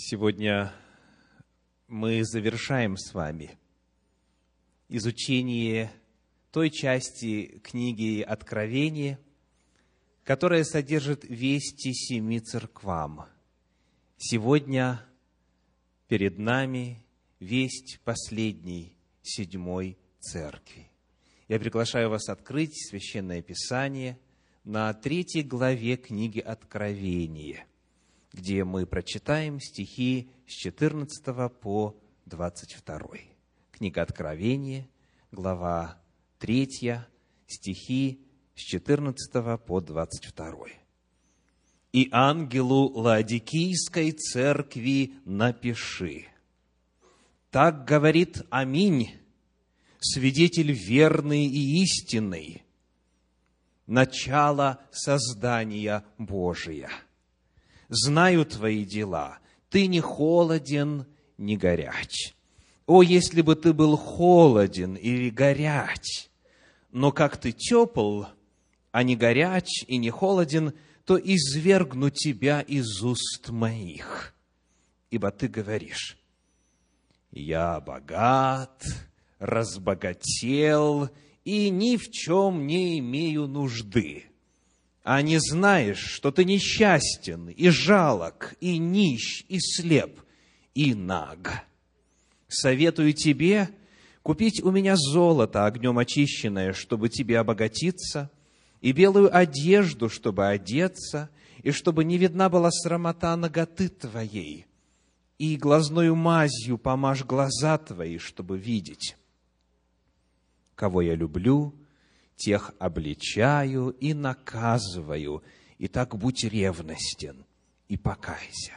Сегодня мы завершаем с вами изучение той части книги Откровения, которая содержит вести семи церквам. Сегодня перед нами весть последней, седьмой церкви. Я приглашаю вас открыть Священное Писание на третьей главе книги Откровения – где мы прочитаем стихи с 14 по 22. Книга Откровения, глава 3, стихи с 14 по 22. «И ангелу Ладикийской церкви напиши. Так говорит Аминь, свидетель верный и истинный, начало создания Божия» знаю твои дела. Ты не холоден, не горяч. О, если бы ты был холоден или горяч! Но как ты тепл, а не горяч и не холоден, то извергну тебя из уст моих. Ибо ты говоришь, я богат, разбогател и ни в чем не имею нужды а не знаешь, что ты несчастен, и жалок, и нищ, и слеп, и наг. Советую тебе купить у меня золото огнем очищенное, чтобы тебе обогатиться, и белую одежду, чтобы одеться, и чтобы не видна была срамота ноготы твоей, и глазною мазью помажь глаза твои, чтобы видеть. Кого я люблю – тех обличаю и наказываю, и так будь ревностен и покайся.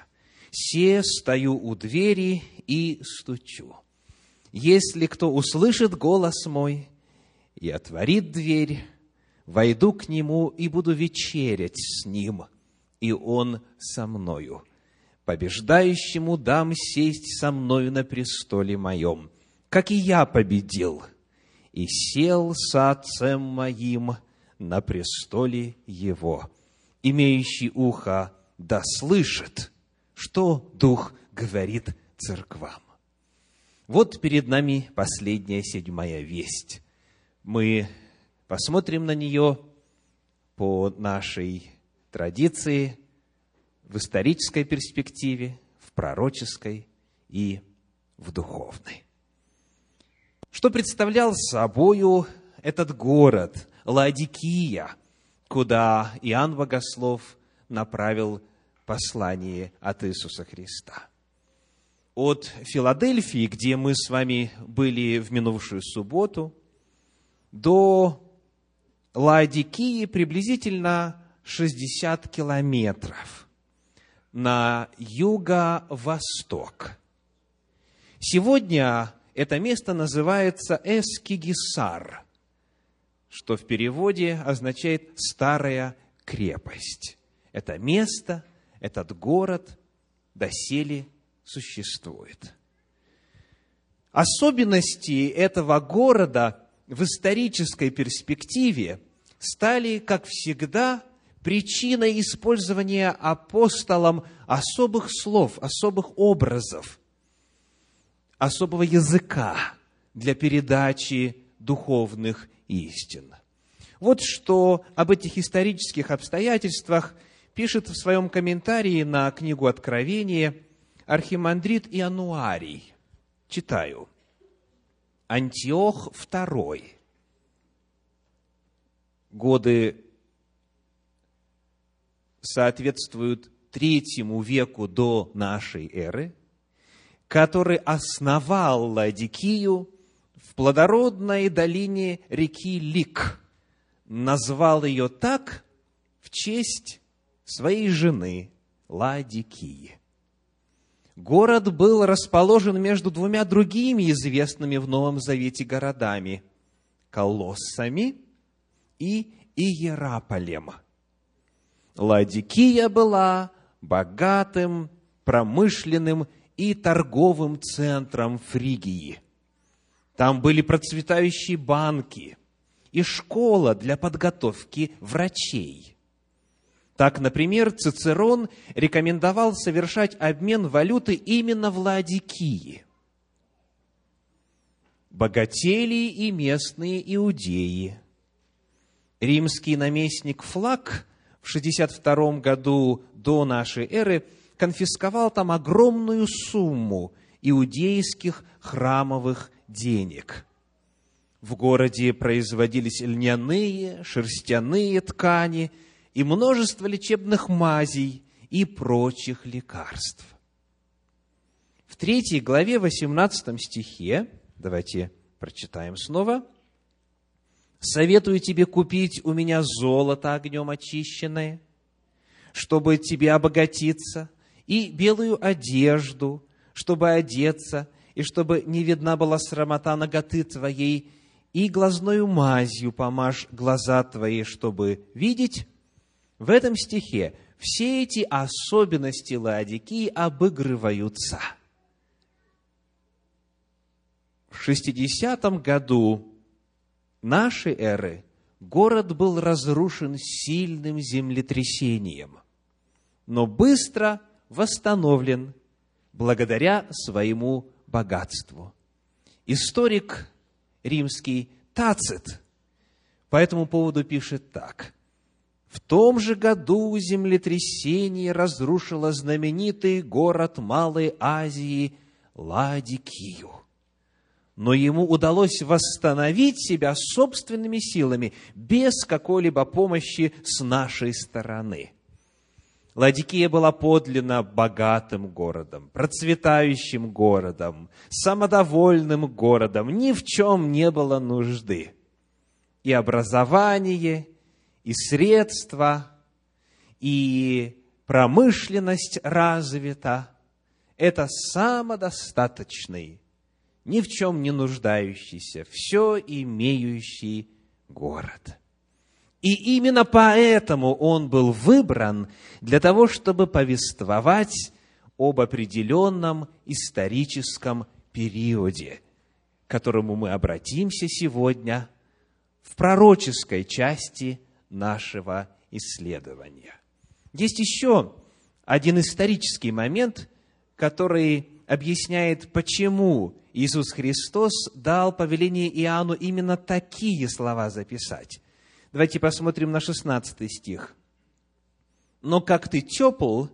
Се стою у двери и стучу. Если кто услышит голос мой и отворит дверь, войду к нему и буду вечерять с ним, и он со мною. Побеждающему дам сесть со мною на престоле моем, как и я победил – и сел с отцем моим на престоле его. Имеющий ухо да слышит, что Дух говорит церквам. Вот перед нами последняя седьмая весть. Мы посмотрим на нее по нашей традиции в исторической перспективе, в пророческой и в духовной. Что представлял собою этот город, Ладикия, куда Иоанн Богослов направил послание от Иисуса Христа. От Филадельфии, где мы с вами были в минувшую субботу, до Ладикии приблизительно 60 километров на юго-восток. Сегодня это место называется Эскигисар, что в переводе означает «старая крепость». Это место, этот город доселе существует. Особенности этого города в исторической перспективе стали, как всегда, причиной использования апостолом особых слов, особых образов – особого языка для передачи духовных истин. Вот что об этих исторических обстоятельствах пишет в своем комментарии на книгу Откровения архимандрит Иануарий. Читаю. Антиох II. Годы соответствуют третьему веку до нашей эры – который основал Ладикию в плодородной долине реки Лик, назвал ее так в честь своей жены Ладикии. Город был расположен между двумя другими известными в Новом Завете городами – Колоссами и Иераполем. Ладикия была богатым, промышленным и торговым центром Фригии. Там были процветающие банки и школа для подготовки врачей. Так, например, Цицерон рекомендовал совершать обмен валюты именно в Ладикии. Богатели и местные иудеи. Римский наместник Флаг в 62 году до нашей эры конфисковал там огромную сумму иудейских храмовых денег. В городе производились льняные, шерстяные ткани и множество лечебных мазей и прочих лекарств. В третьей главе, 18 стихе, давайте прочитаем снова, «Советую тебе купить у меня золото огнем очищенное, чтобы тебе обогатиться, и белую одежду, чтобы одеться, и чтобы не видна была срамота ноготы твоей, и глазною мазью помажь глаза твои, чтобы видеть. В этом стихе все эти особенности Лаодикии обыгрываются. В 60 году нашей эры город был разрушен сильным землетрясением, но быстро восстановлен благодаря своему богатству. Историк римский Тацит по этому поводу пишет так. В том же году землетрясение разрушило знаменитый город Малой Азии Ладикию. Но ему удалось восстановить себя собственными силами, без какой-либо помощи с нашей стороны – Ладикия была подлинно богатым городом, процветающим городом, самодовольным городом, ни в чем не было нужды. И образование, и средства, и промышленность развита. Это самодостаточный, ни в чем не нуждающийся, все имеющий город – и именно поэтому он был выбран для того, чтобы повествовать об определенном историческом периоде, к которому мы обратимся сегодня в пророческой части нашего исследования. Есть еще один исторический момент, который объясняет, почему Иисус Христос дал повеление Иоанну именно такие слова записать. Давайте посмотрим на 16 стих. «Но как ты тепл,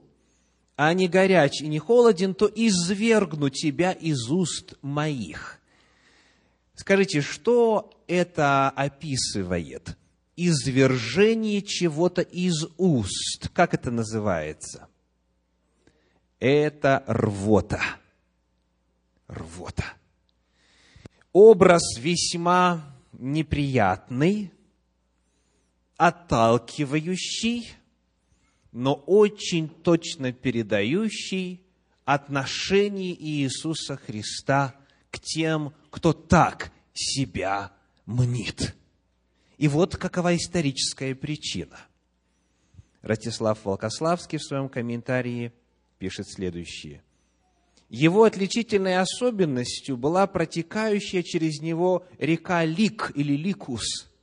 а не горяч и не холоден, то извергну тебя из уст моих». Скажите, что это описывает? Извержение чего-то из уст. Как это называется? Это рвота. Рвота. Образ весьма неприятный, отталкивающий, но очень точно передающий отношение Иисуса Христа к тем, кто так себя мнит. И вот какова историческая причина. Ратислав Волкославский в своем комментарии пишет следующее. Его отличительной особенностью была протекающая через него река Лик или Ликус –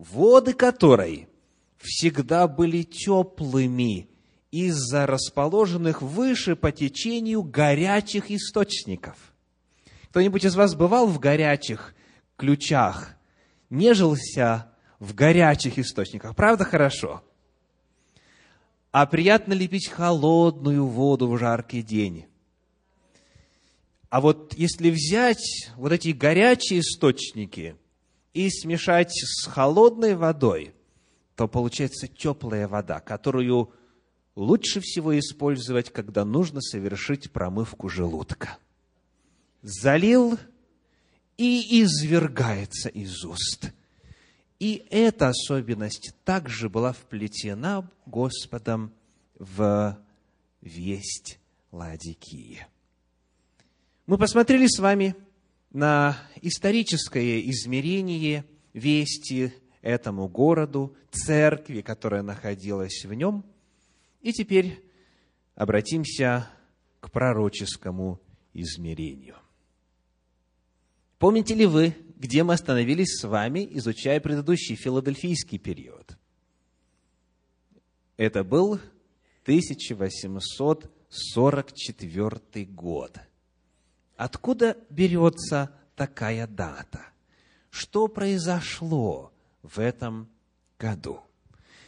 воды которой всегда были теплыми из-за расположенных выше по течению горячих источников. Кто-нибудь из вас бывал в горячих ключах, нежился в горячих источниках? Правда хорошо? А приятно ли пить холодную воду в жаркий день? А вот если взять вот эти горячие источники – и смешать с холодной водой, то получается теплая вода, которую лучше всего использовать, когда нужно совершить промывку желудка. Залил и извергается из уст. И эта особенность также была вплетена Господом в весть Ладикии. Мы посмотрели с вами на историческое измерение вести этому городу, церкви, которая находилась в нем. И теперь обратимся к пророческому измерению. Помните ли вы, где мы остановились с вами, изучая предыдущий филадельфийский период? Это был 1844 год. Откуда берется такая дата? Что произошло в этом году?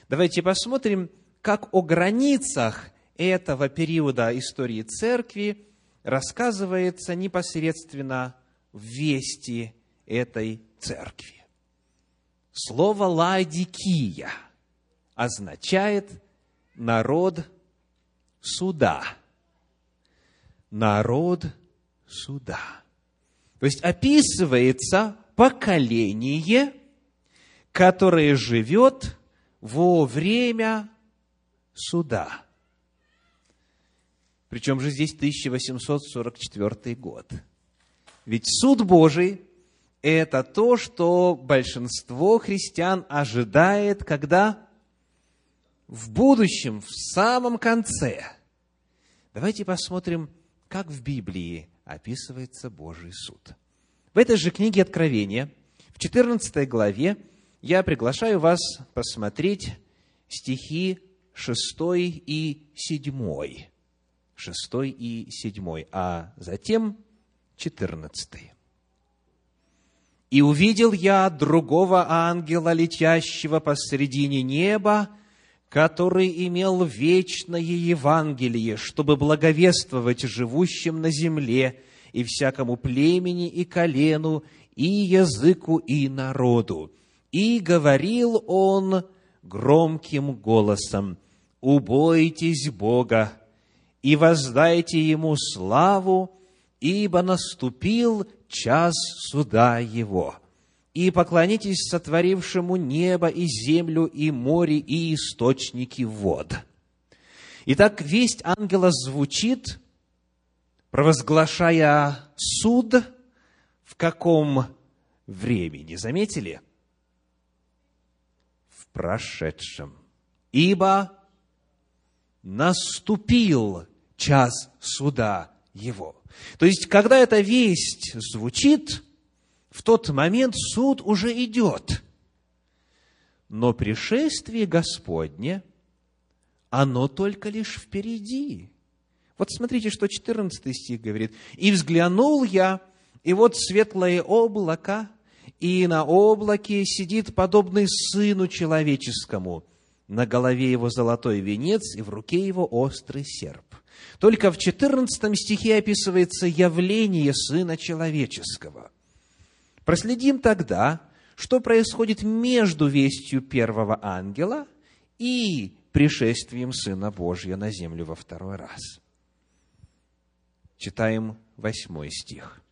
Давайте посмотрим, как о границах этого периода истории церкви рассказывается непосредственно в вести этой церкви. Слово «ладикия» означает «народ суда». Народ суда. То есть описывается поколение, которое живет во время суда. Причем же здесь 1844 год. Ведь суд Божий – это то, что большинство христиан ожидает, когда в будущем, в самом конце. Давайте посмотрим, как в Библии описывается Божий суд. В этой же книге Откровения, в 14 главе, я приглашаю вас посмотреть стихи 6 и 7. 6 и 7, а затем 14. «И увидел я другого ангела, летящего посредине неба, который имел вечное Евангелие, чтобы благовествовать живущим на земле и всякому племени и колену, и языку, и народу. И говорил он громким голосом, «Убойтесь Бога и воздайте Ему славу, ибо наступил час суда Его. И поклонитесь сотворившему небо и землю, и море, и источники вод». Итак, весть ангела звучит, провозглашая суд в каком времени? Заметили? В прошедшем. Ибо наступил час суда его. То есть, когда эта весть звучит, в тот момент суд уже идет. Но пришествие Господне, оно только лишь впереди. Вот смотрите, что 14 стих говорит. «И взглянул я, и вот светлое облако, и на облаке сидит подобный Сыну Человеческому, на голове его золотой венец, и в руке его острый серп». Только в 14 стихе описывается явление Сына Человеческого. Проследим тогда, что происходит между вестью первого ангела и пришествием Сына Божьего на землю во второй раз. Читаем восьмой стих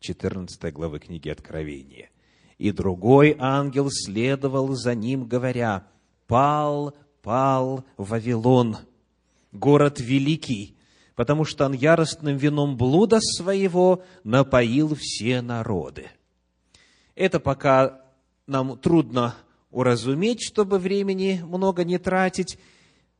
14 главы книги Откровения. «И другой ангел следовал за ним, говоря, «Пал, пал Вавилон, город великий, потому что он яростным вином блуда своего напоил все народы». Это пока нам трудно уразуметь, чтобы времени много не тратить,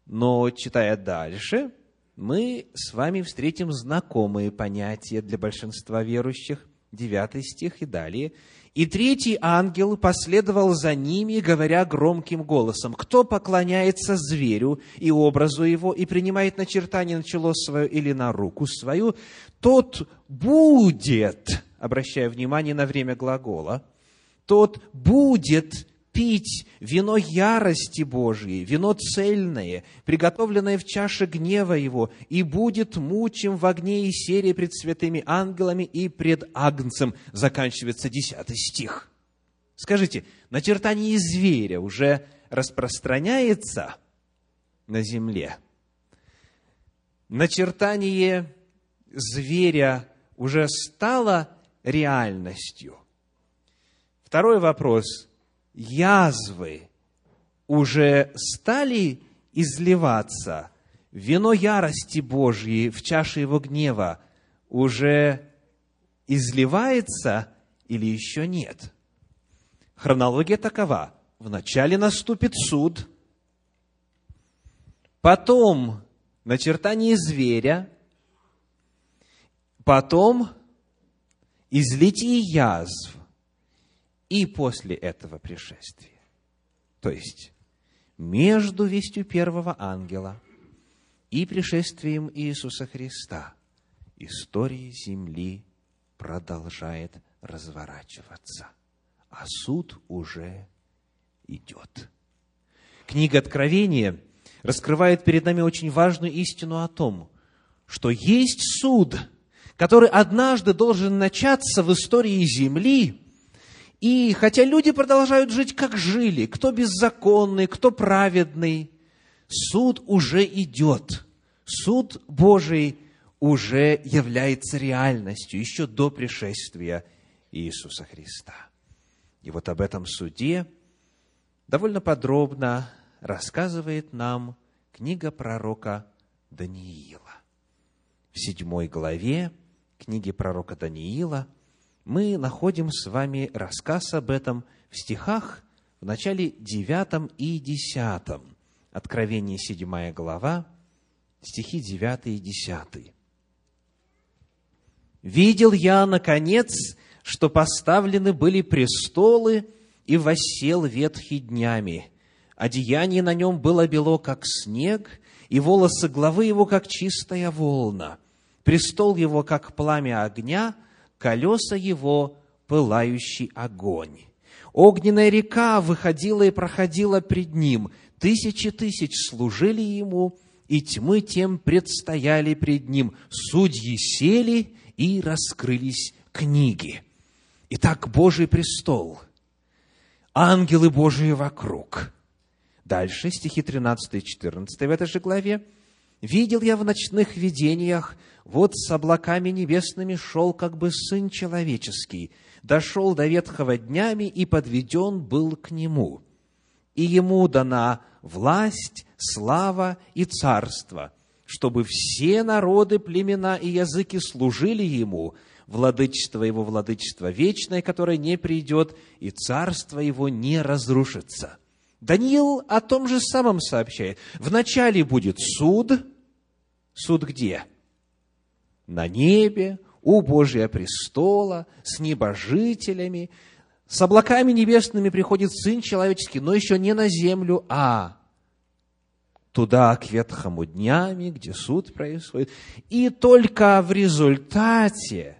но, читая дальше, мы с вами встретим знакомые понятия для большинства верующих. Девятый стих и далее. «И третий ангел последовал за ними, говоря громким голосом, кто поклоняется зверю и образу его, и принимает начертание на чело свое или на руку свою, тот будет, обращая внимание на время глагола, тот будет пить вино ярости Божьей, вино цельное, приготовленное в чаше гнева Его, и будет мучим в огне и серии пред святыми ангелами и пред Агнцем. Заканчивается десятый стих. Скажите, начертание зверя уже распространяется на земле? Начертание зверя уже стало реальностью? Второй вопрос язвы уже стали изливаться, вино ярости Божьей в чаше его гнева уже изливается или еще нет? Хронология такова. Вначале наступит суд, потом начертание зверя, потом излитие язв, и после этого пришествия. То есть, между вестью первого ангела и пришествием Иисуса Христа история Земли продолжает разворачиваться, а суд уже идет. Книга Откровения раскрывает перед нами очень важную истину о том, что есть суд, который однажды должен начаться в истории Земли, и хотя люди продолжают жить, как жили, кто беззаконный, кто праведный, суд уже идет. Суд Божий уже является реальностью еще до пришествия Иисуса Христа. И вот об этом суде довольно подробно рассказывает нам книга пророка Даниила. В седьмой главе книги пророка Даниила мы находим с вами рассказ об этом в стихах в начале девятом и десятом. Откровение седьмая глава, стихи девятый и десятый. «Видел я, наконец, что поставлены были престолы, и воссел ветхий днями. Одеяние на нем было бело, как снег, и волосы главы его, как чистая волна. Престол его, как пламя огня, колеса его, пылающий огонь. Огненная река выходила и проходила пред ним. Тысячи тысяч служили ему, и тьмы тем предстояли пред ним. Судьи сели, и раскрылись книги. Итак, Божий престол, ангелы Божии вокруг. Дальше, стихи 13 и 14 в этой же главе. «Видел я в ночных видениях, вот с облаками небесными шел как бы Сын Человеческий, дошел до ветхого днями и подведен был к Нему. И Ему дана власть, слава и царство, чтобы все народы, племена и языки служили Ему, владычество Его, владычество вечное, которое не придет, и царство Его не разрушится. Даниил о том же самом сообщает. Вначале будет суд. Суд где? На небе, у Божия престола, с небожителями. С облаками небесными приходит Сын Человеческий, но еще не на землю, а туда, к ветхому днями, где суд происходит. И только в результате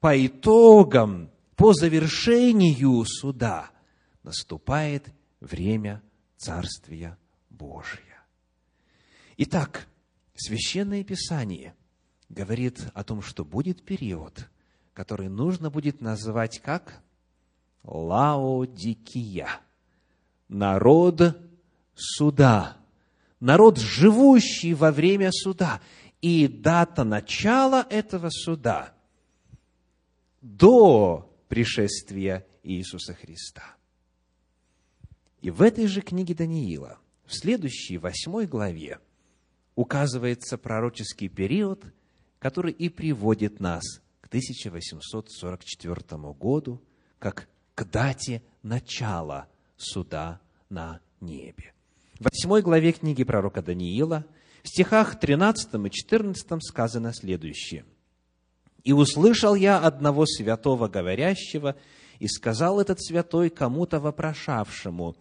по итогам, по завершению суда наступает время Царствия Божия. Итак, Священное Писание говорит о том, что будет период, который нужно будет называть как Лаодикия, народ суда, народ, живущий во время суда. И дата начала этого суда до пришествия Иисуса Христа. И в этой же книге Даниила, в следующей, восьмой главе, указывается пророческий период, который и приводит нас к 1844 году, как к дате начала суда на небе. В восьмой главе книги пророка Даниила, в стихах 13 и 14 сказано следующее – и услышал я одного святого говорящего, и сказал этот святой кому-то вопрошавшему,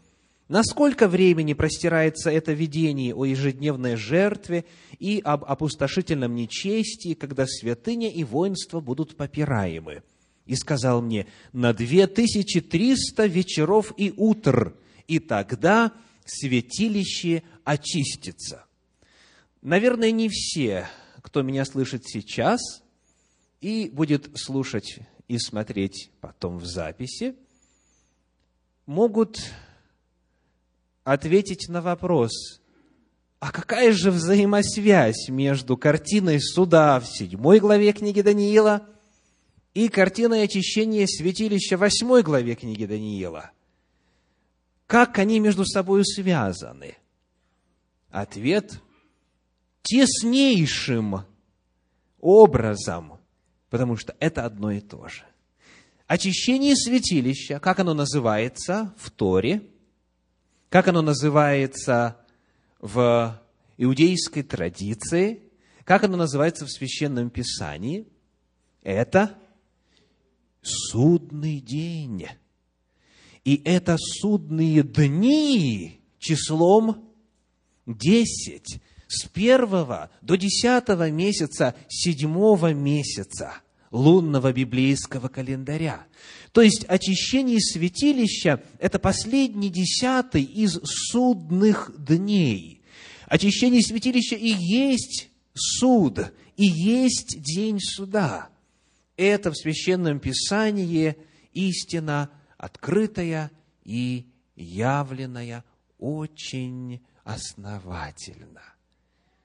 насколько времени простирается это видение о ежедневной жертве и об опустошительном нечестии, когда святыня и воинство будут попираемы? И сказал мне, на две тысячи триста вечеров и утр, и тогда святилище очистится. Наверное, не все, кто меня слышит сейчас – и будет слушать и смотреть потом в записи, могут ответить на вопрос, а какая же взаимосвязь между картиной суда в седьмой главе книги Даниила и картиной очищения святилища в восьмой главе книги Даниила? Как они между собой связаны? Ответ – теснейшим образом потому что это одно и то же. Очищение святилища, как оно называется в Торе, как оно называется в иудейской традиции, как оно называется в Священном Писании, это судный день. И это судные дни числом десять с первого до десятого месяца седьмого месяца лунного библейского календаря. То есть очищение святилища – это последний десятый из судных дней. Очищение святилища и есть суд, и есть день суда. Это в Священном Писании истина открытая и явленная очень основательно.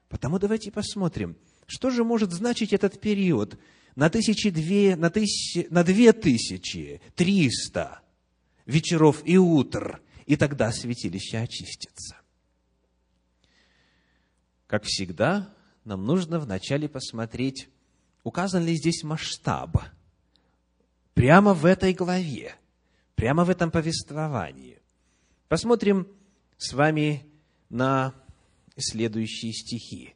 Потому давайте посмотрим, что же может значить этот период на, тысячи две, на, тысячи, на две тысячи триста вечеров и утр, и тогда святилище очистится. Как всегда, нам нужно вначале посмотреть, указан ли здесь масштаб. Прямо в этой главе, прямо в этом повествовании. Посмотрим с вами на следующие стихи.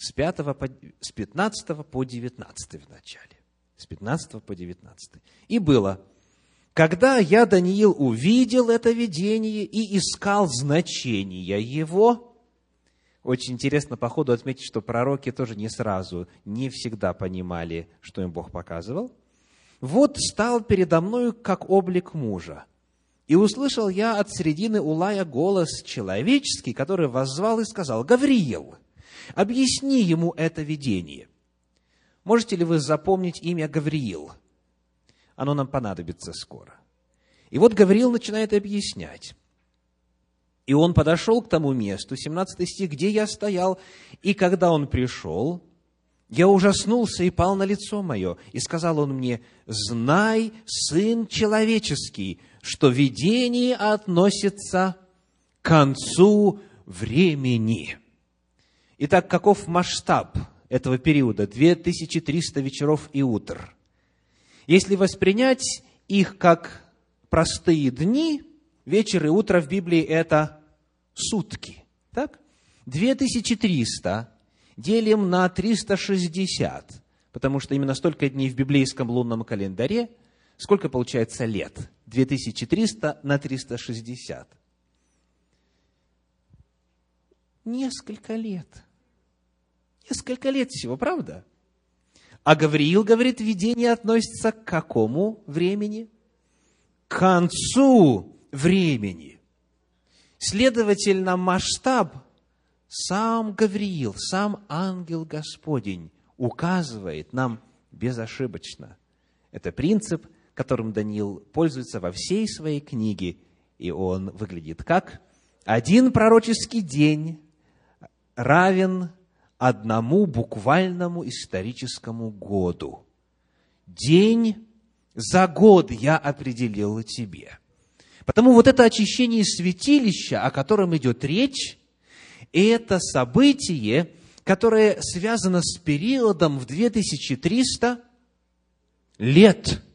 С, 5 по, с 15 по 19 в начале. С 15 по 19. «И было, когда я, Даниил, увидел это видение и искал значения его, очень интересно по ходу отметить, что пророки тоже не сразу, не всегда понимали, что им Бог показывал. «Вот стал передо мною, как облик мужа, и услышал я от середины Улая голос человеческий, который воззвал и сказал, «Гавриил, объясни ему это видение». Можете ли вы запомнить имя Гавриил? Оно нам понадобится скоро. И вот Гавриил начинает объяснять. И он подошел к тому месту, 17 стих, где я стоял, и когда он пришел, я ужаснулся и пал на лицо мое, и сказал он мне, «Знай, Сын Человеческий, что видение относится к концу времени. Итак, каков масштаб этого периода? 2300 вечеров и утр. Если воспринять их как простые дни, вечер и утро в Библии – это сутки. Так? 2300 делим на 360, потому что именно столько дней в библейском лунном календаре, сколько получается лет? 2300 на 360. Несколько лет. Несколько лет всего, правда? А Гавриил говорит, видение относится к какому времени? К концу времени. Следовательно, масштаб сам Гавриил, сам ангел Господень указывает нам безошибочно. Это принцип – которым Даниил пользуется во всей своей книге. И он выглядит как? Один пророческий день равен одному буквальному историческому году. День за год я определил тебе. Потому вот это очищение святилища, о котором идет речь, это событие, которое связано с периодом в 2300 лет –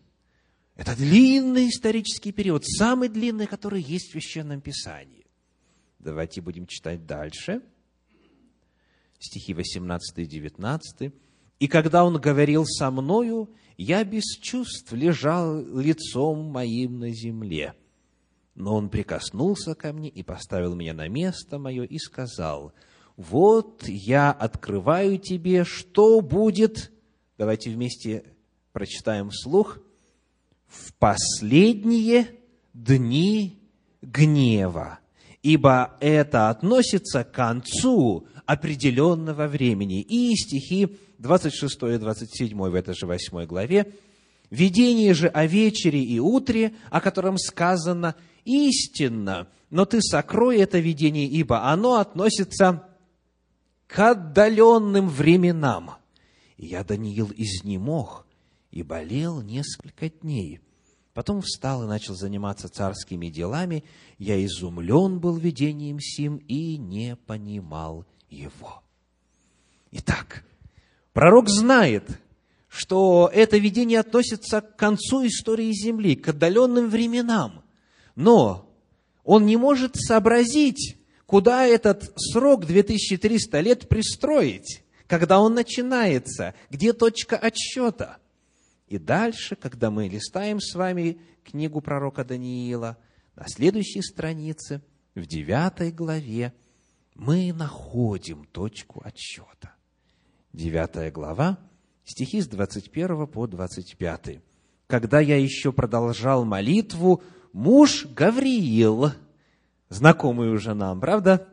это длинный исторический период, самый длинный, который есть в Священном Писании. Давайте будем читать дальше. Стихи 18 и 19. «И когда он говорил со мною, я без чувств лежал лицом моим на земле. Но он прикоснулся ко мне и поставил меня на место мое и сказал, вот я открываю тебе, что будет, давайте вместе прочитаем вслух, в последние дни гнева, ибо это относится к концу определенного времени. И стихи 26 и 27 в этой же 8 главе. «Видение же о вечере и утре, о котором сказано истинно, но ты сокрой это видение, ибо оно относится к отдаленным временам». И я, Даниил, изнемог и болел несколько дней. Потом встал и начал заниматься царскими делами. Я изумлен был видением сим и не понимал его. Итак, пророк знает, что это видение относится к концу истории Земли, к отдаленным временам. Но он не может сообразить, куда этот срок 2300 лет пристроить, когда он начинается, где точка отсчета – и дальше, когда мы листаем с вами книгу пророка Даниила, на следующей странице в девятой главе мы находим точку отсчета. Девятая глава, стихи с 21 по 25. «Когда я еще продолжал молитву, муж Гавриил, знакомый уже нам, правда?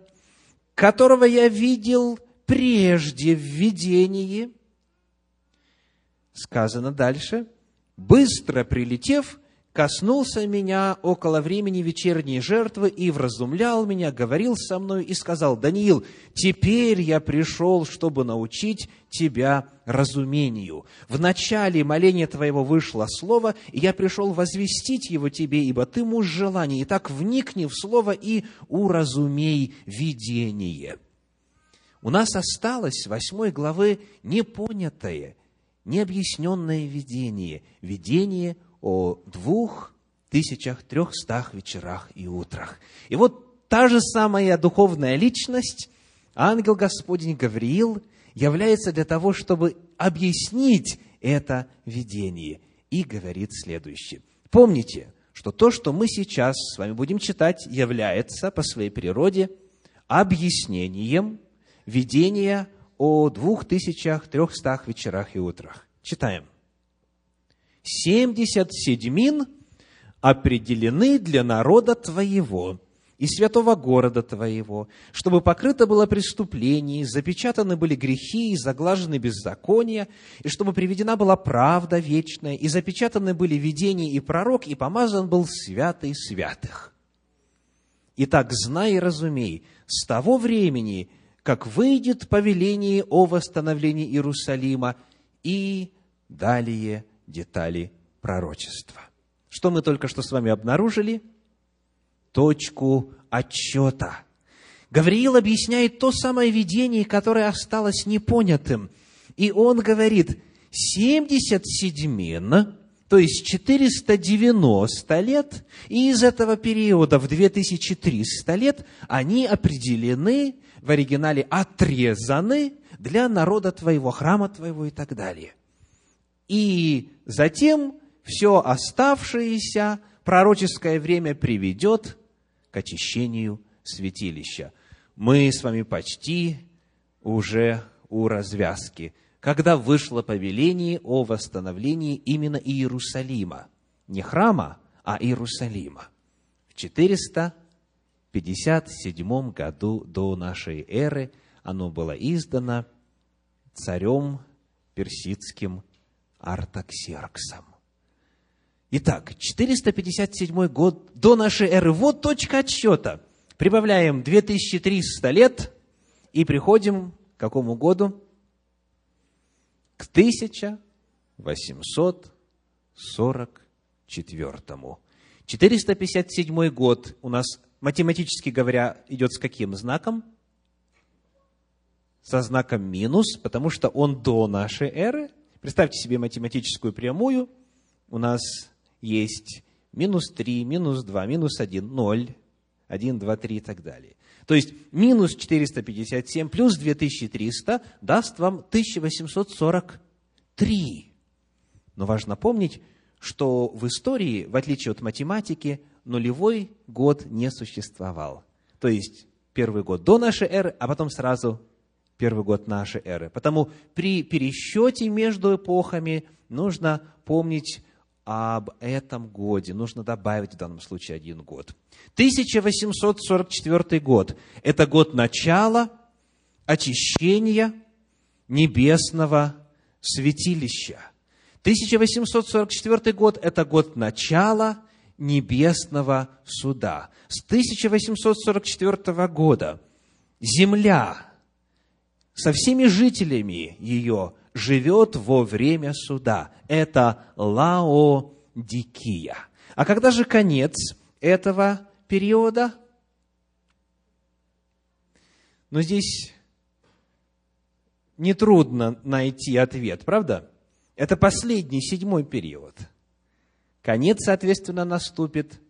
Которого я видел прежде в видении, сказано дальше, быстро прилетев, коснулся меня около времени вечерней жертвы и вразумлял меня, говорил со мной и сказал, «Даниил, теперь я пришел, чтобы научить тебя разумению. В начале моления твоего вышло слово, и я пришел возвестить его тебе, ибо ты муж желаний. Итак, вникни в слово и уразумей видение». У нас осталось восьмой главы непонятое, необъясненное видение, видение о двух тысячах трехстах вечерах и утрах. И вот та же самая духовная личность, ангел Господень Гавриил, является для того, чтобы объяснить это видение. И говорит следующее. Помните, что то, что мы сейчас с вами будем читать, является по своей природе объяснением видения о двух тысячах трехстах вечерах и утрах. Читаем. 70 седьмин определены для народа твоего и святого города твоего, чтобы покрыто было преступление, запечатаны были грехи и заглажены беззакония, и чтобы приведена была правда вечная, и запечатаны были видения и пророк, и помазан был святый святых. Итак, знай и разумей, с того времени, как выйдет повеление о восстановлении Иерусалима, и далее детали пророчества. Что мы только что с вами обнаружили? Точку отчета. Гавриил объясняет то самое видение, которое осталось непонятым. И он говорит, 70 седьмин, то есть 490 лет, и из этого периода в 2300 лет они определены, в оригинале отрезаны для народа твоего, храма твоего и так далее. И затем все оставшееся пророческое время приведет к очищению святилища. Мы с вами почти уже у развязки, когда вышло повеление о восстановлении именно Иерусалима. Не храма, а Иерусалима. В 457 году до нашей эры оно было издано царем персидским Артаксерксом. Итак, 457 год до нашей эры. Вот точка отсчета. Прибавляем 2300 лет и приходим к какому году? К 1844. 457 год у нас, математически говоря, идет с каким знаком? Со знаком минус, потому что он до нашей эры – Представьте себе математическую прямую. У нас есть минус 3, минус 2, минус 1, 0, 1, 2, 3 и так далее. То есть минус 457 плюс 2300 даст вам 1843. Но важно помнить, что в истории, в отличие от математики, нулевой год не существовал. То есть первый год до нашей эры, а потом сразу первый год нашей эры. Потому при пересчете между эпохами нужно помнить об этом годе. Нужно добавить в данном случае один год. 1844 год – это год начала очищения небесного святилища. 1844 год – это год начала небесного суда. С 1844 года земля со всеми жителями ее живет во время суда. Это Лаодикия. А когда же конец этого периода? Но здесь нетрудно найти ответ, правда? Это последний, седьмой период. Конец, соответственно, наступит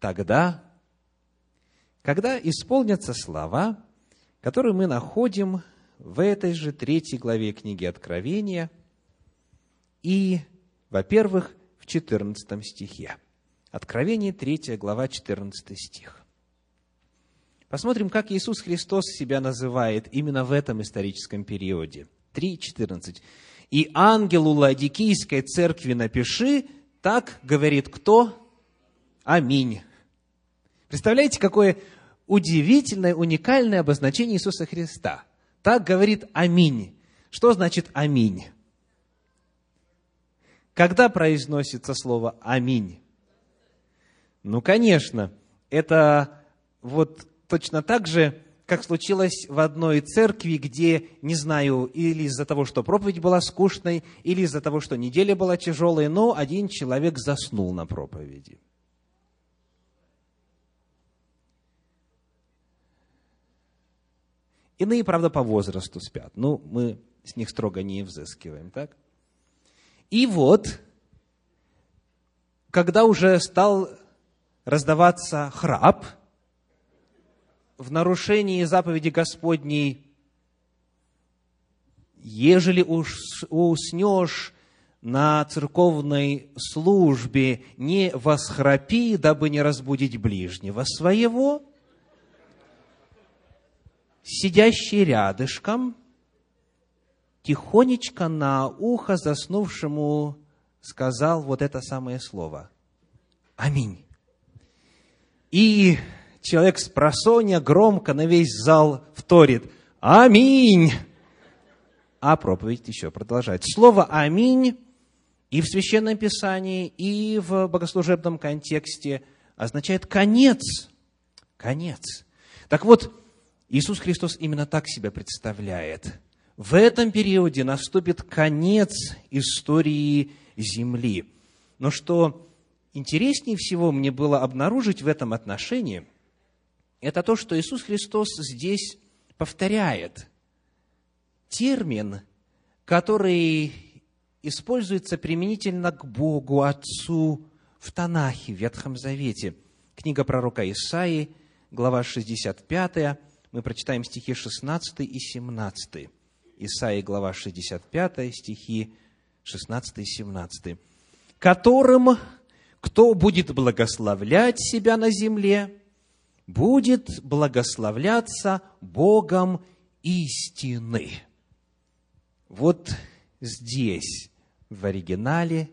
тогда, когда исполнятся слова, который мы находим в этой же третьей главе книги Откровения и, во-первых, в 14 стихе. Откровение, 3 глава, 14 стих. Посмотрим, как Иисус Христос себя называет именно в этом историческом периоде. 3.14. «И ангелу Ладикийской церкви напиши, так говорит кто? Аминь». Представляете, какое удивительное, уникальное обозначение Иисуса Христа. Так говорит Аминь. Что значит Аминь? Когда произносится слово Аминь? Ну, конечно, это вот точно так же, как случилось в одной церкви, где, не знаю, или из-за того, что проповедь была скучной, или из-за того, что неделя была тяжелой, но один человек заснул на проповеди. Иные, правда, по возрасту спят. Ну, мы с них строго не взыскиваем, так? И вот, когда уже стал раздаваться храп, в нарушении заповеди Господней, ежели уж уснешь на церковной службе, не восхрапи, дабы не разбудить ближнего своего, сидящий рядышком, тихонечко на ухо заснувшему сказал вот это самое слово. Аминь. И человек с просонья громко на весь зал вторит. Аминь! А проповедь еще продолжает. Слово «аминь» и в Священном Писании, и в богослужебном контексте означает «конец». Конец. Так вот, Иисус Христос именно так себя представляет. В этом периоде наступит конец истории Земли. Но что интереснее всего мне было обнаружить в этом отношении, это то, что Иисус Христос здесь повторяет термин, который используется применительно к Богу, Отцу в Танахе, в Ветхом Завете. Книга пророка Исаии, глава 65, мы прочитаем стихи 16 и 17. Исаии, глава 65, стихи 16 и 17. «Которым, кто будет благословлять себя на земле, будет благословляться Богом истины». Вот здесь, в оригинале,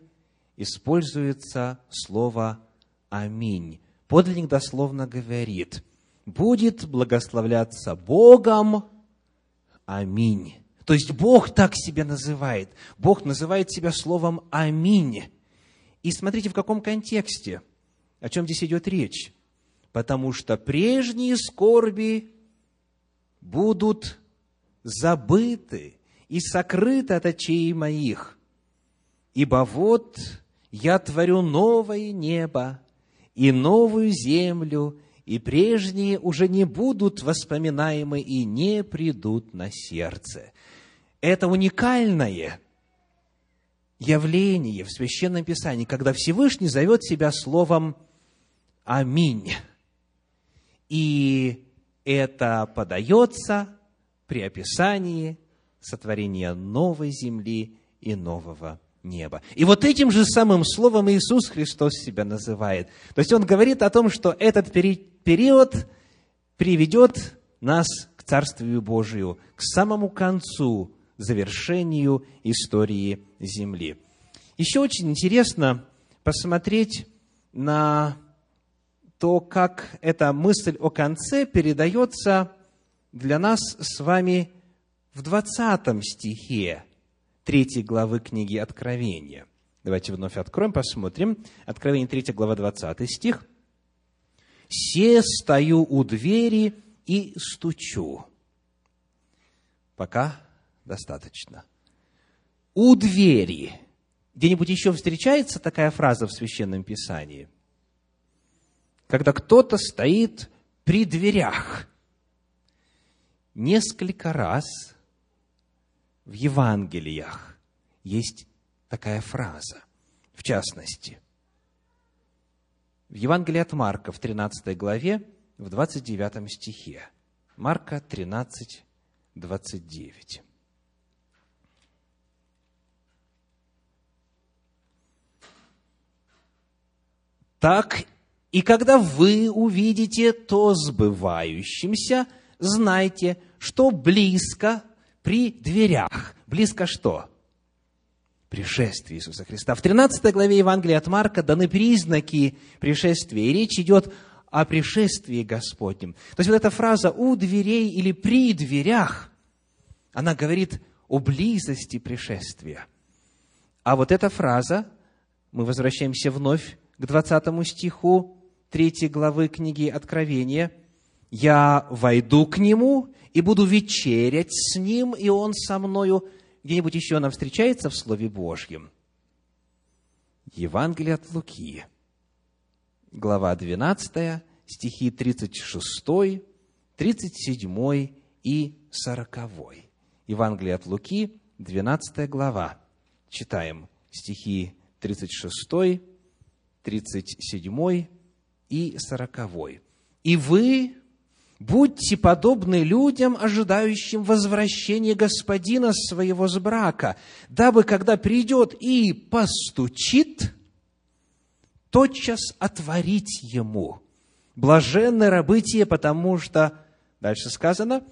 используется слово «Аминь». Подлинник дословно говорит – будет благословляться Богом. Аминь. То есть Бог так себя называет. Бог называет себя словом «Аминь». И смотрите, в каком контексте, о чем здесь идет речь. Потому что прежние скорби будут забыты и сокрыты от очей моих. Ибо вот я творю новое небо и новую землю, и прежние уже не будут воспоминаемы и не придут на сердце. Это уникальное явление в Священном Писании, когда Всевышний зовет себя словом «Аминь». И это подается при описании сотворения новой земли и нового неба. И вот этим же самым словом Иисус Христос себя называет. То есть Он говорит о том, что этот период приведет нас к Царствию Божию, к самому концу, завершению истории Земли. Еще очень интересно посмотреть на то, как эта мысль о конце передается для нас с вами в 20 стихе 3 главы книги Откровения. Давайте вновь откроем, посмотрим. Откровение 3 глава 20 стих. «Се стою у двери и стучу». Пока достаточно. У двери. Где-нибудь еще встречается такая фраза в Священном Писании? Когда кто-то стоит при дверях. Несколько раз в Евангелиях есть такая фраза. В частности, в Евангелии от Марка в 13 главе, в 29 стихе. Марка 13, 29. Так И когда вы увидите то сбывающимся, знайте, что близко при дверях. Близко что? Пришествие Иисуса Христа. В 13 главе Евангелия от Марка даны признаки пришествия. И речь идет о пришествии Господнем. То есть вот эта фраза «у дверей» или «при дверях», она говорит о близости пришествия. А вот эта фраза, мы возвращаемся вновь к 20 стиху 3 главы книги Откровения, «Я войду к нему и буду вечерять с ним, и он со мною». Где-нибудь еще она встречается в Слове Божьем. Евангелие от Луки, глава 12, стихи 36, 37 и 40. Евангелие от Луки, 12 глава. Читаем стихи 36, 37 и 40. «И вы будьте подобны людям, ожидающим возвращения господина своего с брака, дабы, когда придет и постучит, тотчас отворить ему. Блаженны рабы те, потому что, дальше сказано,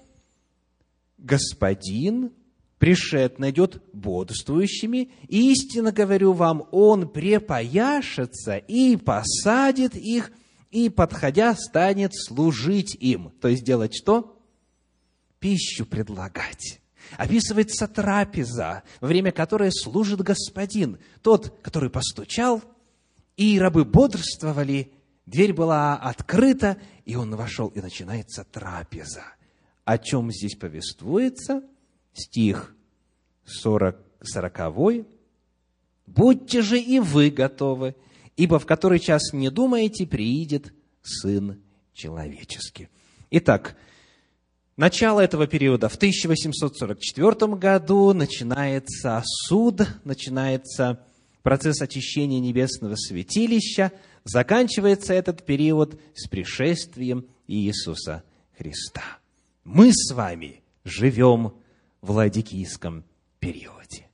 господин пришед найдет бодрствующими, и истинно говорю вам, он препояшется и посадит их – и, подходя, станет служить им. То есть делать что? Пищу предлагать. Описывается трапеза, во время которой служит господин, тот, который постучал, и рабы бодрствовали, дверь была открыта, и он вошел, и начинается трапеза. О чем здесь повествуется? Стих 40, 40. «Будьте же и вы готовы, ибо в который час не думаете, приидет Сын Человеческий». Итак, начало этого периода в 1844 году начинается суд, начинается процесс очищения небесного святилища, заканчивается этот период с пришествием Иисуса Христа. Мы с вами живем в Ладикийском периоде.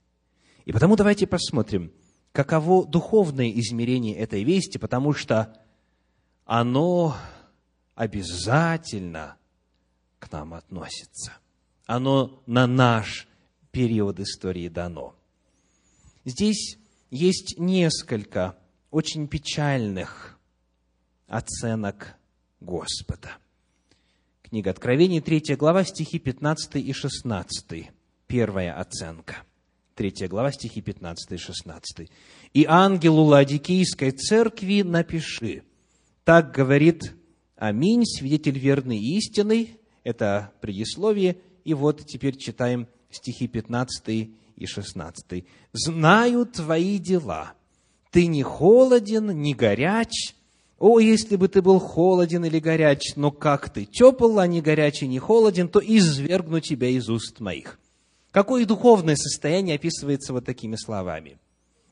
И потому давайте посмотрим, каково духовное измерение этой вести, потому что оно обязательно к нам относится. Оно на наш период истории дано. Здесь есть несколько очень печальных оценок Господа. Книга Откровений, 3 глава, стихи 15 и 16. Первая оценка – 3 глава, стихи 15 и 16. «И ангелу Ладикийской церкви напиши, так говорит Аминь, свидетель верный и истинный». Это предисловие. И вот теперь читаем стихи 15 и 16. «Знаю твои дела. Ты не холоден, не горяч. О, если бы ты был холоден или горяч, но как ты тепл, а не горячий, не холоден, то извергну тебя из уст моих». Какое духовное состояние описывается вот такими словами?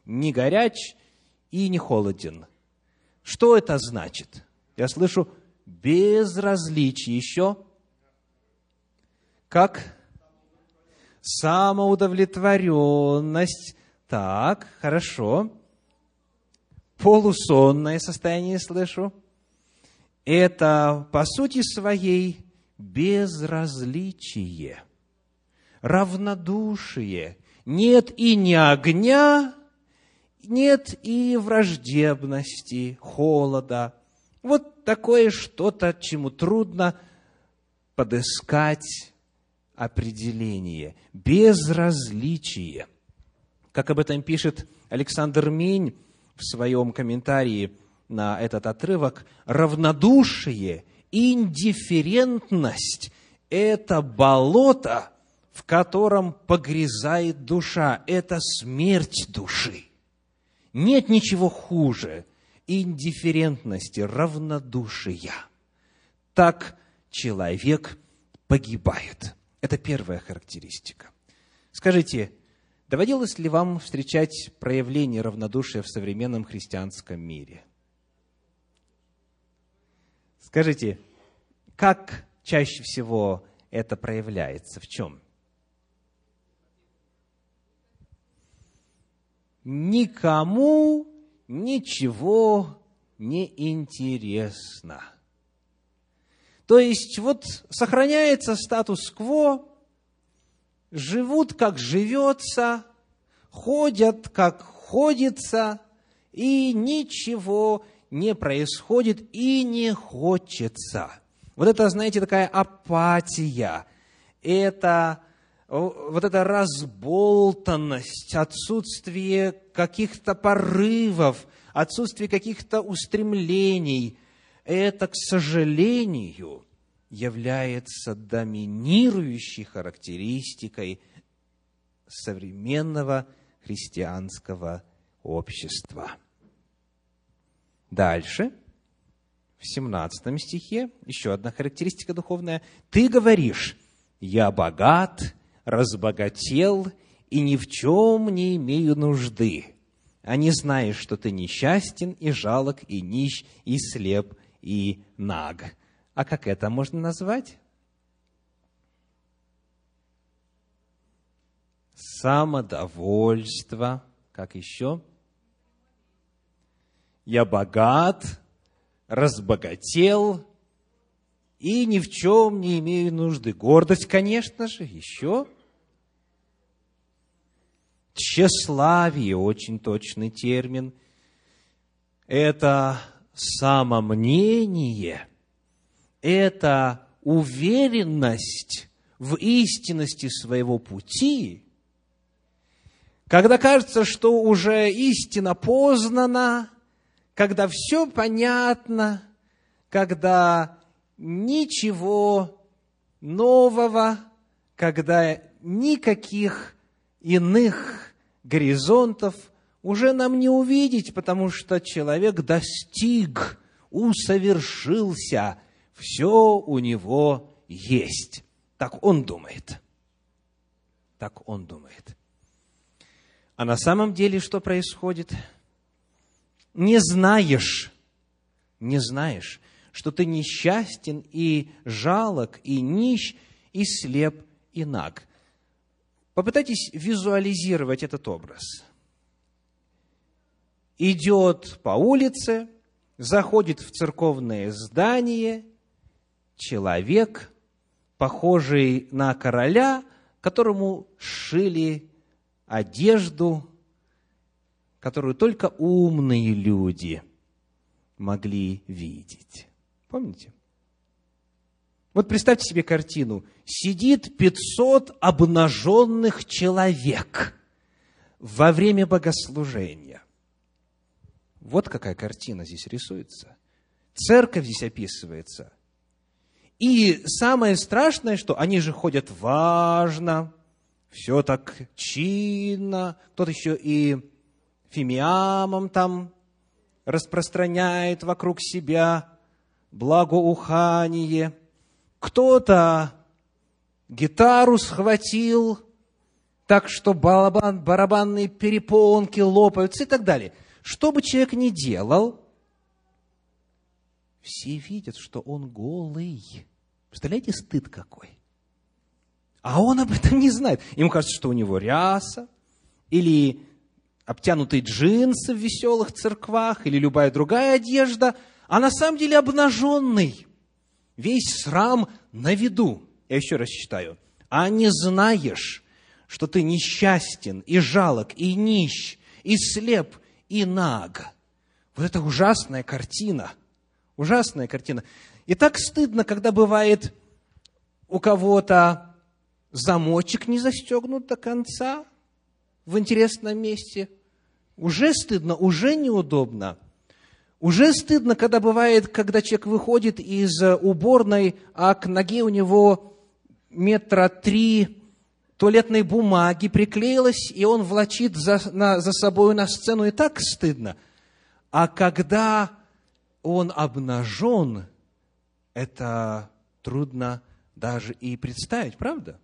Не горяч и не холоден. Что это значит? Я слышу безразличие еще. Как? Самоудовлетворенность. Так, хорошо. Полусонное состояние слышу. Это по сути своей безразличие равнодушие. Нет и ни огня, нет и враждебности, холода. Вот такое что-то, чему трудно подыскать определение. Безразличие. Как об этом пишет Александр Мень в своем комментарии на этот отрывок, равнодушие, индифферентность – это болото, в котором погрязает душа. Это смерть души. Нет ничего хуже индифферентности, равнодушия. Так человек погибает. Это первая характеристика. Скажите, доводилось ли вам встречать проявление равнодушия в современном христианском мире? Скажите, как чаще всего это проявляется? В чем? Никому ничего неинтересно. То есть вот сохраняется статус-кво, живут как живется, ходят как ходится, и ничего не происходит и не хочется. Вот это, знаете, такая апатия, это вот эта разболтанность, отсутствие каких-то порывов, отсутствие каких-то устремлений, это, к сожалению, является доминирующей характеристикой современного христианского общества. Дальше, в 17 стихе, еще одна характеристика духовная. «Ты говоришь, я богат, разбогател и ни в чем не имею нужды, а не знаешь, что ты несчастен и жалок, и нищ, и слеп, и наг». А как это можно назвать? Самодовольство. Как еще? Я богат, разбогател и ни в чем не имею нужды. Гордость, конечно же, еще. Тщеславие, очень точный термин. Это самомнение – это уверенность в истинности своего пути, когда кажется, что уже истина познана, когда все понятно, когда ничего нового, когда никаких иных горизонтов уже нам не увидеть, потому что человек достиг, усовершился, все у него есть. Так он думает. Так он думает. А на самом деле что происходит? Не знаешь, не знаешь, что ты несчастен и жалок, и нищ, и слеп, и наг. Попытайтесь визуализировать этот образ. Идет по улице, заходит в церковное здание – человек, похожий на короля, которому шили одежду, которую только умные люди могли видеть. Помните? Вот представьте себе картину. Сидит 500 обнаженных человек во время богослужения. Вот какая картина здесь рисуется. Церковь здесь описывается. И самое страшное, что они же ходят важно, все так чинно, кто-то еще и фимиамом там распространяет вокруг себя благоухание, кто-то гитару схватил, так что барабан, барабанные перепонки лопаются и так далее. Что бы человек ни делал, все видят, что он голый. Представляете, стыд какой? А он об этом не знает. Ему кажется, что у него ряса, или обтянутые джинсы в веселых церквах, или любая другая одежда, а на самом деле обнаженный. Весь срам на виду. Я еще раз читаю. А не знаешь, что ты несчастен, и жалок, и нищ, и слеп, и наг. Вот это ужасная картина – Ужасная картина. И так стыдно, когда бывает у кого-то замочек не застегнут до конца в интересном месте. Уже стыдно, уже неудобно. Уже стыдно, когда бывает, когда человек выходит из уборной, а к ноге у него метра три туалетной бумаги приклеилась, и он влачит за, на, за собой на сцену, и так стыдно. А когда он обнажен, это трудно даже и представить, правда?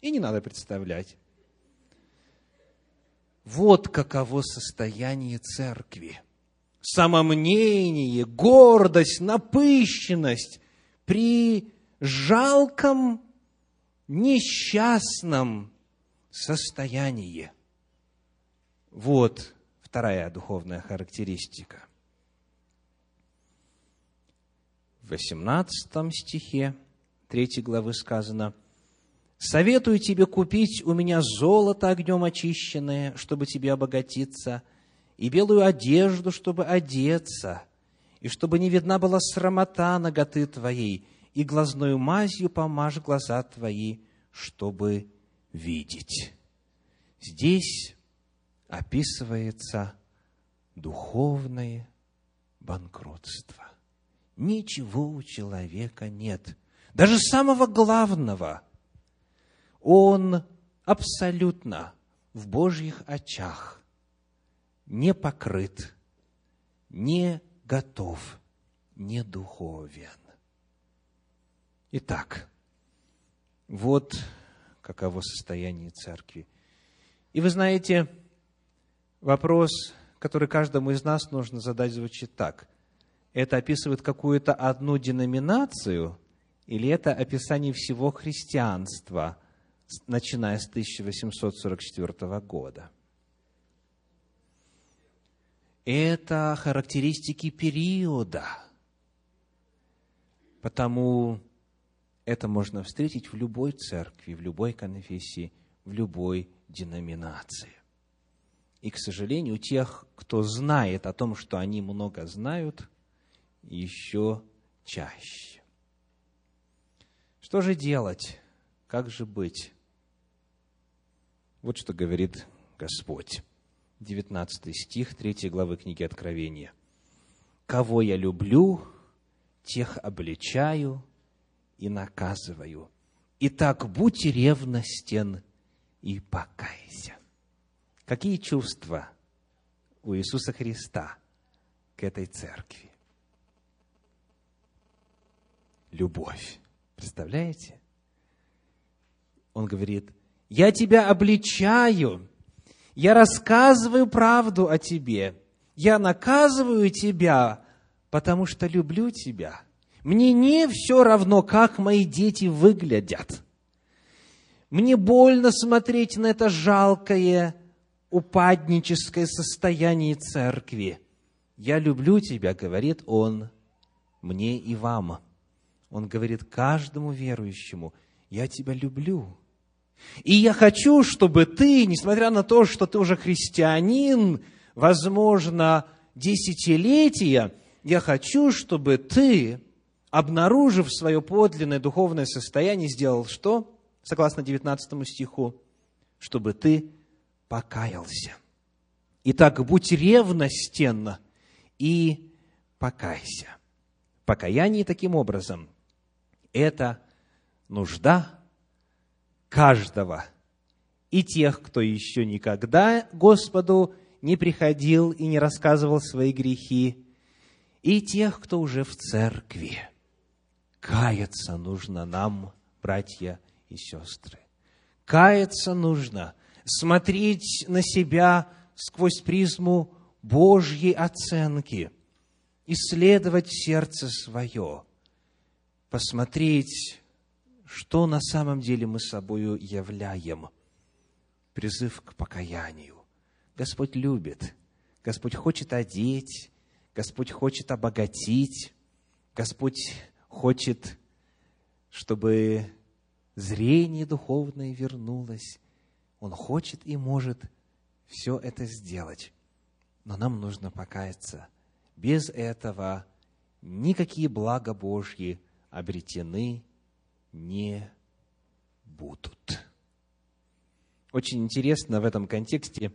И не надо представлять. Вот каково состояние церкви. Самомнение, гордость, напыщенность при жалком, несчастном состоянии. Вот вторая духовная характеристика. в 18 стихе 3 главы сказано, «Советую тебе купить у меня золото огнем очищенное, чтобы тебе обогатиться, и белую одежду, чтобы одеться, и чтобы не видна была срамота ноготы твоей, и глазною мазью помажь глаза твои, чтобы видеть». Здесь описывается духовное банкротство. Ничего у человека нет. Даже самого главного. Он абсолютно в Божьих очах не покрыт, не готов, не духовен. Итак, вот каково состояние церкви. И вы знаете, вопрос, который каждому из нас нужно задать, звучит так. Это описывает какую-то одну деноминацию или это описание всего христианства, начиная с 1844 года? Это характеристики периода. Потому это можно встретить в любой церкви, в любой конфессии, в любой деноминации. И, к сожалению, у тех, кто знает о том, что они много знают, еще чаще. Что же делать? Как же быть? Вот что говорит Господь. 19 стих 3 главы книги Откровения. «Кого я люблю, тех обличаю и наказываю. Итак, будь ревностен и покайся». Какие чувства у Иисуса Христа к этой церкви? Любовь. Представляете? Он говорит, я тебя обличаю, я рассказываю правду о тебе, я наказываю тебя, потому что люблю тебя. Мне не все равно, как мои дети выглядят. Мне больно смотреть на это жалкое упадническое состояние церкви. «Я люблю тебя», говорит он, мне и вам. Он говорит каждому верующему, «Я тебя люблю». И я хочу, чтобы ты, несмотря на то, что ты уже христианин, возможно, десятилетия, я хочу, чтобы ты, обнаружив свое подлинное духовное состояние, сделал что? Согласно 19 стиху, чтобы ты покаялся. Итак, будь ревностен и покайся. Покаяние таким образом – это нужда каждого и тех, кто еще никогда Господу не приходил и не рассказывал свои грехи, и тех, кто уже в церкви. Каяться нужно нам, братья и сестры. Каяться нужно – смотреть на себя сквозь призму Божьей оценки, исследовать сердце свое, посмотреть, что на самом деле мы собою являем. Призыв к покаянию. Господь любит, Господь хочет одеть, Господь хочет обогатить, Господь хочет, чтобы зрение духовное вернулось, он хочет и может все это сделать. Но нам нужно покаяться. Без этого никакие блага Божьи обретены не будут. Очень интересно в этом контексте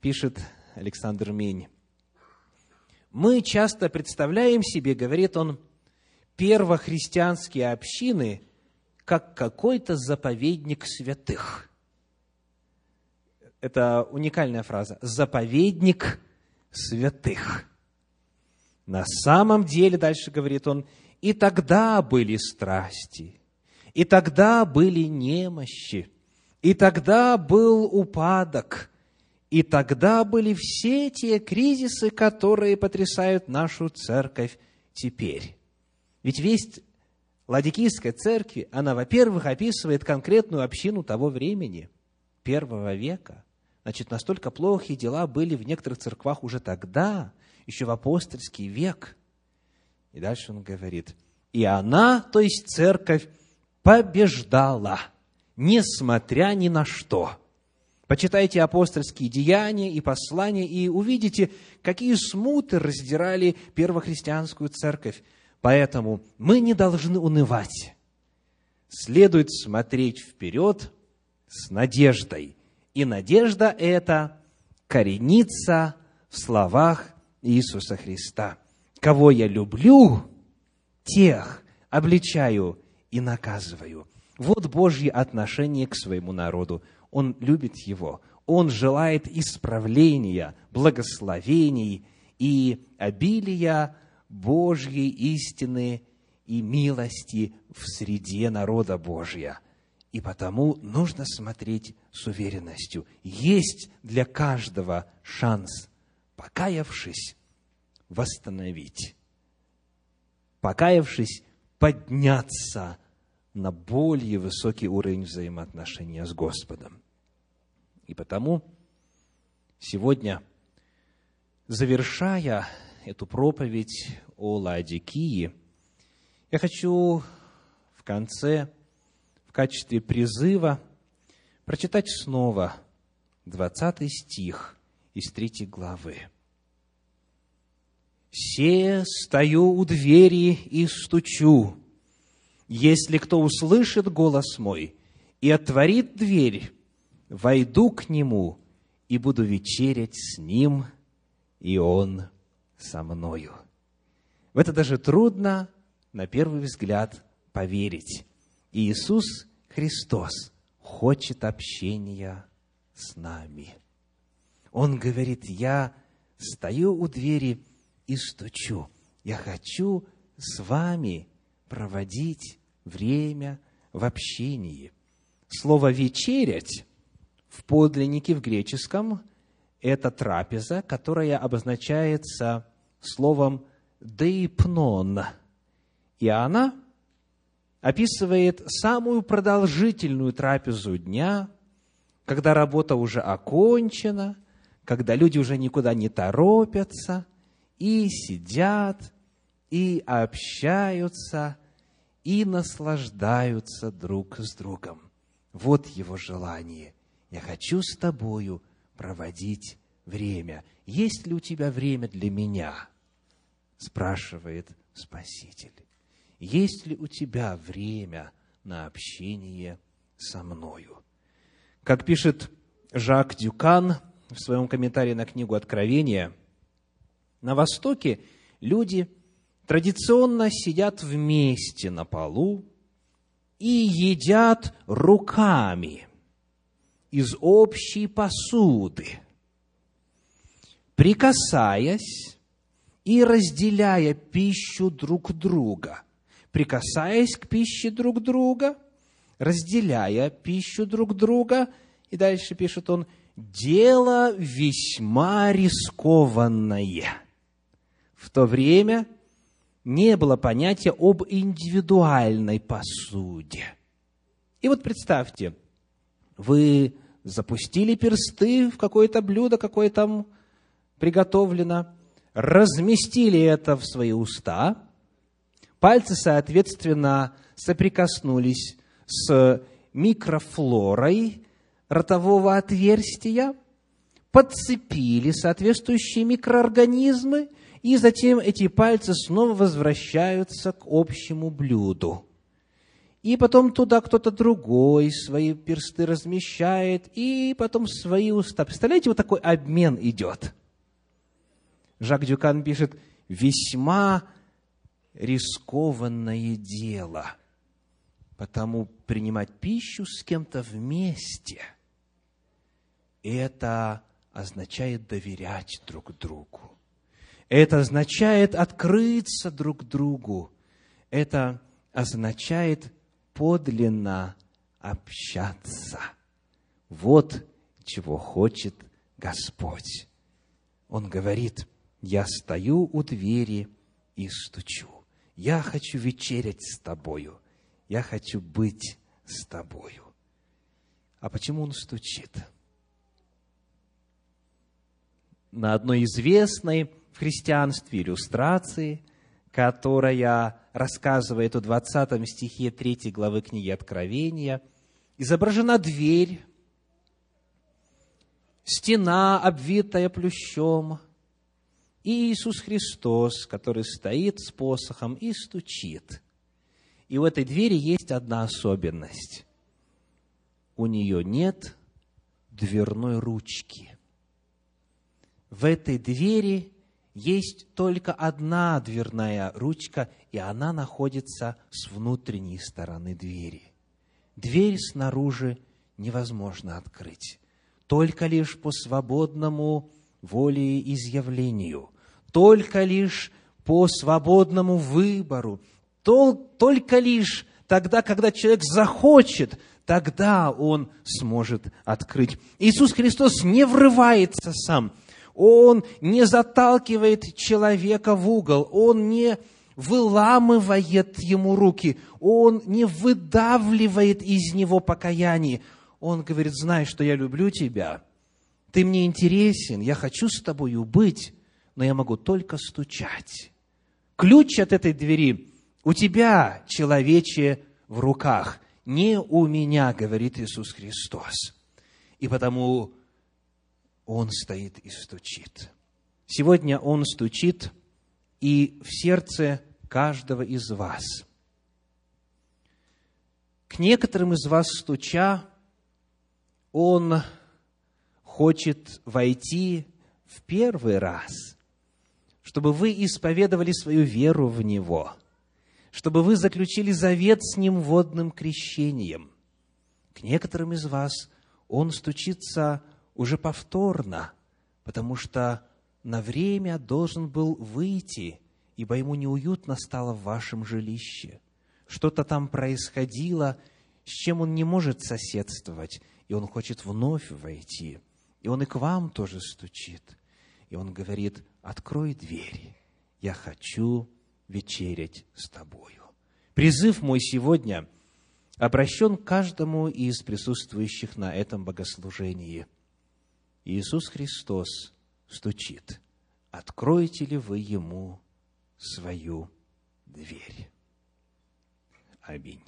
пишет Александр Мень. Мы часто представляем себе, говорит он, первохристианские общины как какой-то заповедник святых – это уникальная фраза, заповедник святых. На самом деле, дальше говорит он, и тогда были страсти, и тогда были немощи, и тогда был упадок, и тогда были все те кризисы, которые потрясают нашу церковь теперь. Ведь весть Ладикийской церкви, она, во-первых, описывает конкретную общину того времени, первого века – Значит, настолько плохие дела были в некоторых церквах уже тогда, еще в апостольский век. И дальше он говорит, И она, то есть церковь, побеждала, несмотря ни на что. Почитайте апостольские деяния и послания, и увидите, какие смуты раздирали первохристианскую церковь. Поэтому мы не должны унывать. Следует смотреть вперед с надеждой. И надежда эта коренится в словах Иисуса Христа. Кого я люблю, тех обличаю и наказываю. Вот Божье отношение к своему народу. Он любит его. Он желает исправления, благословений и обилия Божьей истины и милости в среде народа Божья. И потому нужно смотреть с уверенностью. Есть для каждого шанс, покаявшись, восстановить. Покаявшись, подняться на более высокий уровень взаимоотношения с Господом. И потому сегодня, завершая эту проповедь о Ладикии, я хочу в конце, в качестве призыва, прочитать снова 20 стих из 3 главы. «Се стою у двери и стучу. Если кто услышит голос мой и отворит дверь, войду к нему и буду вечерять с ним, и он со мною. В это даже трудно, на первый взгляд, поверить. Иисус Христос хочет общения с нами. Он говорит, я стою у двери и стучу. Я хочу с вами проводить время в общении. Слово «вечерять» в подлиннике в греческом – это трапеза, которая обозначается словом «деипнон». И она описывает самую продолжительную трапезу дня, когда работа уже окончена, когда люди уже никуда не торопятся и сидят, и общаются, и наслаждаются друг с другом. Вот его желание. Я хочу с тобою проводить время. Есть ли у тебя время для меня? спрашивает Спаситель. Есть ли у тебя время на общение со мною? Как пишет Жак Дюкан в своем комментарии на книгу Откровения, на Востоке люди традиционно сидят вместе на полу и едят руками из общей посуды, прикасаясь и разделяя пищу друг друга, прикасаясь к пище друг друга, разделяя пищу друг друга, и дальше пишет он, дело весьма рискованное. В то время не было понятия об индивидуальной посуде. И вот представьте, вы запустили персты в какое-то блюдо, какое там приготовлено, разместили это в свои уста, пальцы, соответственно, соприкоснулись с микрофлорой ротового отверстия, подцепили соответствующие микроорганизмы, и затем эти пальцы снова возвращаются к общему блюду. И потом туда кто-то другой свои персты размещает, и потом свои уста. Представляете, вот такой обмен идет – Жак Дюкан пишет, весьма рискованное дело, потому принимать пищу с кем-то вместе, это означает доверять друг другу. Это означает открыться друг другу. Это означает подлинно общаться. Вот чего хочет Господь. Он говорит, я стою у двери и стучу. Я хочу вечерять с тобою. Я хочу быть с тобою. А почему он стучит? На одной известной в христианстве иллюстрации которая рассказывает о 20 стихе 3 главы книги Откровения, изображена дверь, стена, обвитая плющом, и Иисус Христос, который стоит с посохом и стучит. И у этой двери есть одна особенность. У нее нет дверной ручки. В этой двери есть только одна дверная ручка, и она находится с внутренней стороны двери. Дверь снаружи невозможно открыть. Только лишь по свободному волеизъявлению, только лишь по свободному выбору, только лишь тогда, когда человек захочет, тогда он сможет открыть. Иисус Христос не врывается сам – он не заталкивает человека в угол, он не выламывает ему руки, он не выдавливает из него покаяние. Он говорит, знай, что я люблю тебя, ты мне интересен, я хочу с тобою быть, но я могу только стучать. Ключ от этой двери у тебя, человече, в руках, не у меня, говорит Иисус Христос. И потому он стоит и стучит. Сегодня Он стучит и в сердце каждого из вас. К некоторым из вас стуча, Он хочет войти в первый раз, чтобы вы исповедовали свою веру в Него, чтобы вы заключили завет с Ним водным крещением. К некоторым из вас Он стучится уже повторно, потому что на время должен был выйти, ибо ему неуютно стало в вашем жилище. Что-то там происходило, с чем он не может соседствовать, и он хочет вновь войти. И он и к вам тоже стучит. И он говорит, открой двери, я хочу вечерять с тобою. Призыв мой сегодня обращен каждому из присутствующих на этом богослужении – Иисус Христос стучит. Откроете ли вы Ему свою дверь? Аминь.